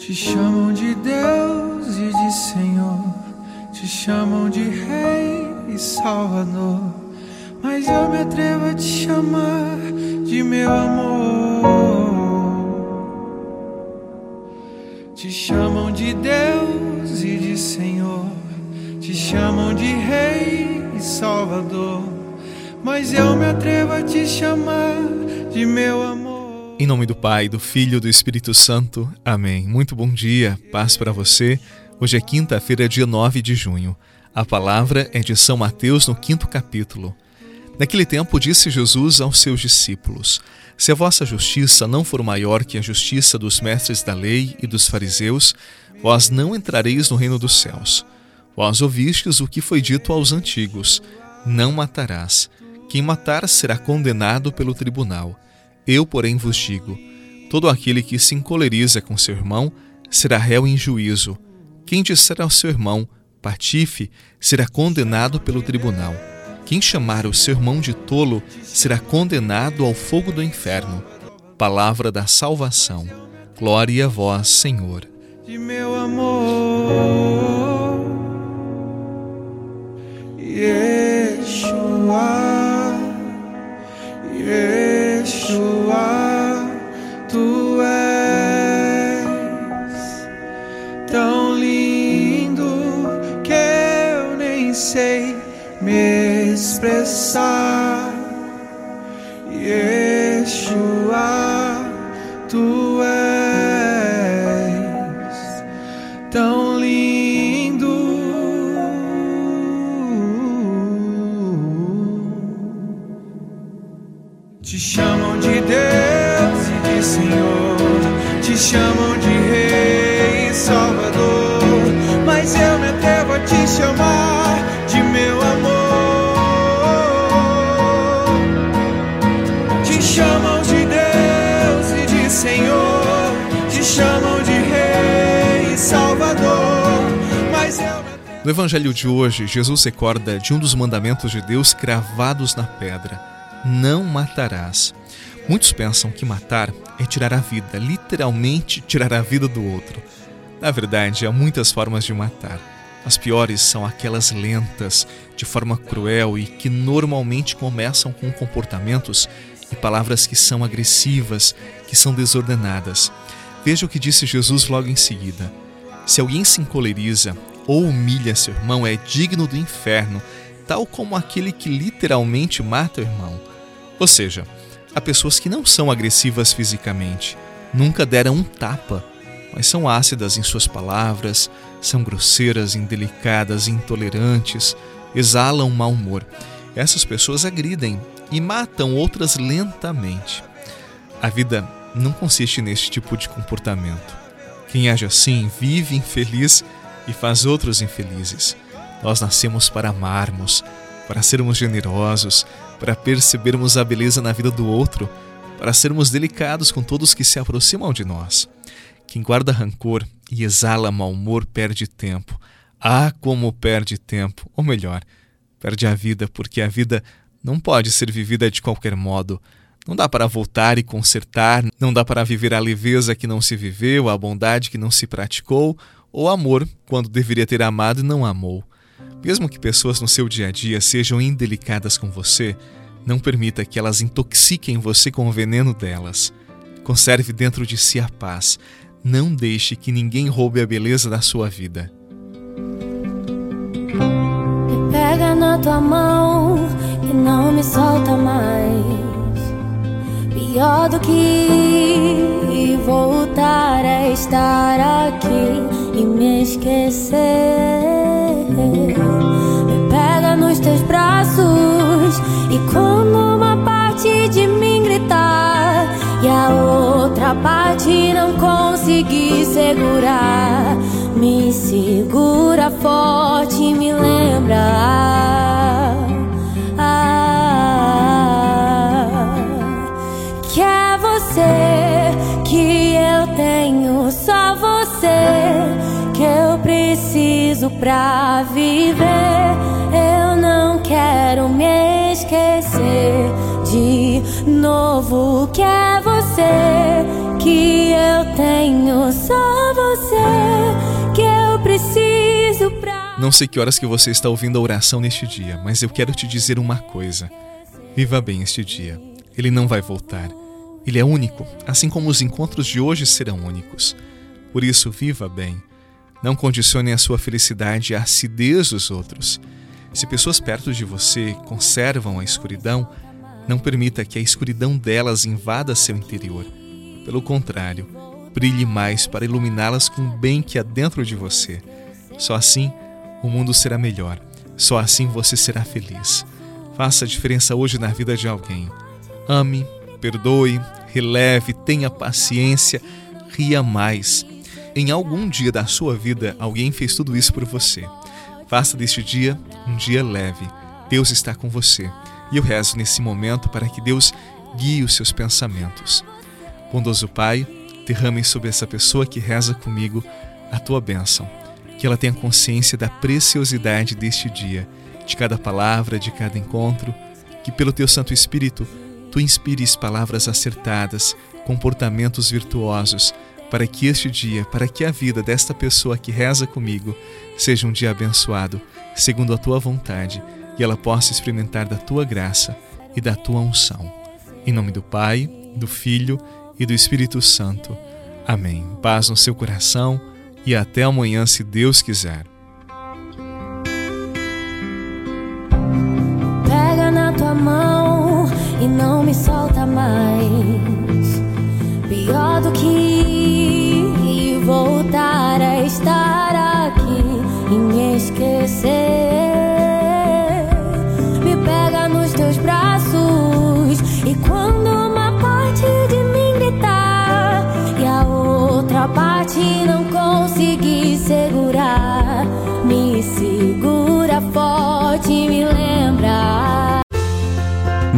Te chamam de Deus e de Senhor, te chamam de Rei e Salvador, mas eu me atrevo a te chamar de meu amor. Te chamam de Deus e de Senhor, te chamam de Rei e Salvador, mas eu me atrevo a te chamar de meu amor. Em nome do Pai, do Filho e do Espírito Santo. Amém. Muito bom dia, paz para você. Hoje é quinta-feira, dia 9 de junho. A palavra é de São Mateus no quinto capítulo. Naquele tempo disse Jesus aos seus discípulos: Se a vossa justiça não for maior que a justiça dos mestres da lei e dos fariseus, vós não entrareis no reino dos céus. Vós ouvistes o que foi dito aos antigos: Não matarás. Quem matar será condenado pelo tribunal. Eu, porém, vos digo: todo aquele que se encoleriza com seu irmão será réu em juízo. Quem disser ao seu irmão, patife, será condenado pelo tribunal. Quem chamar o seu irmão de tolo será condenado ao fogo do inferno. Palavra da salvação. Glória a vós, Senhor. Me expressar. Yeshua, tu és tão lindo. Te chamam de Deus e de Senhor, te chamam de Rei e Salvador, mas eu me atrevo a te chamar. No Evangelho de hoje, Jesus recorda de um dos mandamentos de Deus cravados na pedra: Não matarás. Muitos pensam que matar é tirar a vida, literalmente tirar a vida do outro. Na verdade, há muitas formas de matar. As piores são aquelas lentas, de forma cruel e que normalmente começam com comportamentos e palavras que são agressivas, que são desordenadas. Veja o que disse Jesus logo em seguida: Se alguém se encoleriza ou humilha seu irmão é digno do inferno, tal como aquele que literalmente mata o irmão. Ou seja, há pessoas que não são agressivas fisicamente, nunca deram um tapa, mas são ácidas em suas palavras, são grosseiras, indelicadas, intolerantes, exalam mau humor. Essas pessoas agridem e matam outras lentamente. A vida não consiste neste tipo de comportamento. Quem age assim vive infeliz e faz outros infelizes. Nós nascemos para amarmos, para sermos generosos, para percebermos a beleza na vida do outro, para sermos delicados com todos que se aproximam de nós. Quem guarda rancor e exala mau humor perde tempo. Ah, como perde tempo! Ou melhor, perde a vida, porque a vida não pode ser vivida de qualquer modo. Não dá para voltar e consertar, não dá para viver a leveza que não se viveu, a bondade que não se praticou, ou amor quando deveria ter amado e não amou. Mesmo que pessoas no seu dia a dia sejam indelicadas com você, não permita que elas intoxiquem você com o veneno delas. Conserve dentro de si a paz. Não deixe que ninguém roube a beleza da sua vida. Me pega na tua mão e não me solta mais. Pior do que voltar a estar e me esquecer. Me pega nos teus braços e como uma parte de mim gritar e a outra parte não conseguir segurar. Me segura forte e me lembra. Que é você que eu tenho, só você que eu preciso pra viver. Eu não quero me esquecer de novo que é você que eu tenho só você. que eu preciso pra. Não sei que horas que você está ouvindo a oração neste dia, mas eu quero te dizer uma coisa. Viva bem este dia. Ele não vai voltar. Ele é único, assim como os encontros de hoje serão únicos. Por isso, viva bem. Não condicione a sua felicidade à acidez dos outros. Se pessoas perto de você conservam a escuridão, não permita que a escuridão delas invada seu interior. Pelo contrário, brilhe mais para iluminá-las com o bem que há dentro de você. Só assim o mundo será melhor. Só assim você será feliz. Faça a diferença hoje na vida de alguém. Ame, perdoe, releve, tenha paciência, ria mais. Em algum dia da sua vida, alguém fez tudo isso por você. Faça deste dia um dia leve. Deus está com você. E eu rezo nesse momento para que Deus guie os seus pensamentos. Bondoso Pai, derrame sobre essa pessoa que reza comigo a tua bênção. Que ela tenha consciência da preciosidade deste dia, de cada palavra, de cada encontro. Que pelo teu Santo Espírito tu inspires palavras acertadas, comportamentos virtuosos, para que este dia, para que a vida desta pessoa que reza comigo seja um dia abençoado, segundo a tua vontade que ela possa experimentar da tua graça e da tua unção. Em nome do Pai, do Filho e do Espírito Santo. Amém. Paz no seu coração e até amanhã, se Deus quiser. Pega na tua mão e não me solta mais.